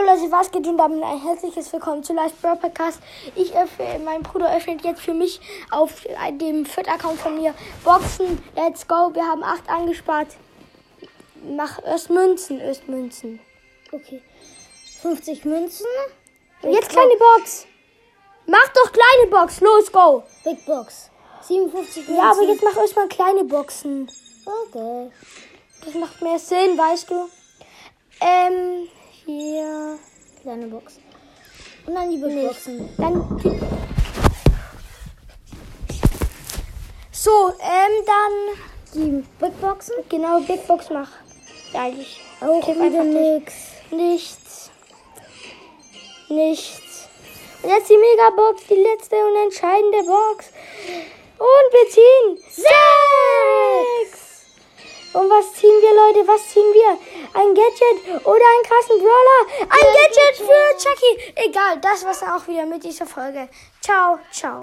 Hallo Leute, was geht und damit ein herzliches Willkommen zu Live Brawl Podcast. Ich öffne, mein Bruder öffnet jetzt für mich auf dem Fit-Account von mir Boxen. Let's go, wir haben acht angespart. Mach erst Münzen, erst Münzen. Okay. 50 Münzen. Und jetzt kleine Box. Mach doch kleine Box, los, go. Big Box. 57 Münzen. Ja, aber jetzt mach erstmal kleine Boxen. Okay. Das macht mehr Sinn, weißt du. Ähm, hier. Kleine Box. Und dann die Big Boxen. Dann. So, ähm, dann. Die Big Boxen. Genau, Big Box mach. Ja, ich. Auch wieder nix. Nichts. Nichts. Und jetzt die Megabox, die letzte und entscheidende Box. Und wir ziehen sechs. Und was ziehen wir, Leute? Was ziehen wir? Ein Gadget oder einen krassen Brawler? Ein Gadget für Chucky. Egal, das war's auch wieder mit dieser Folge. Ciao, ciao.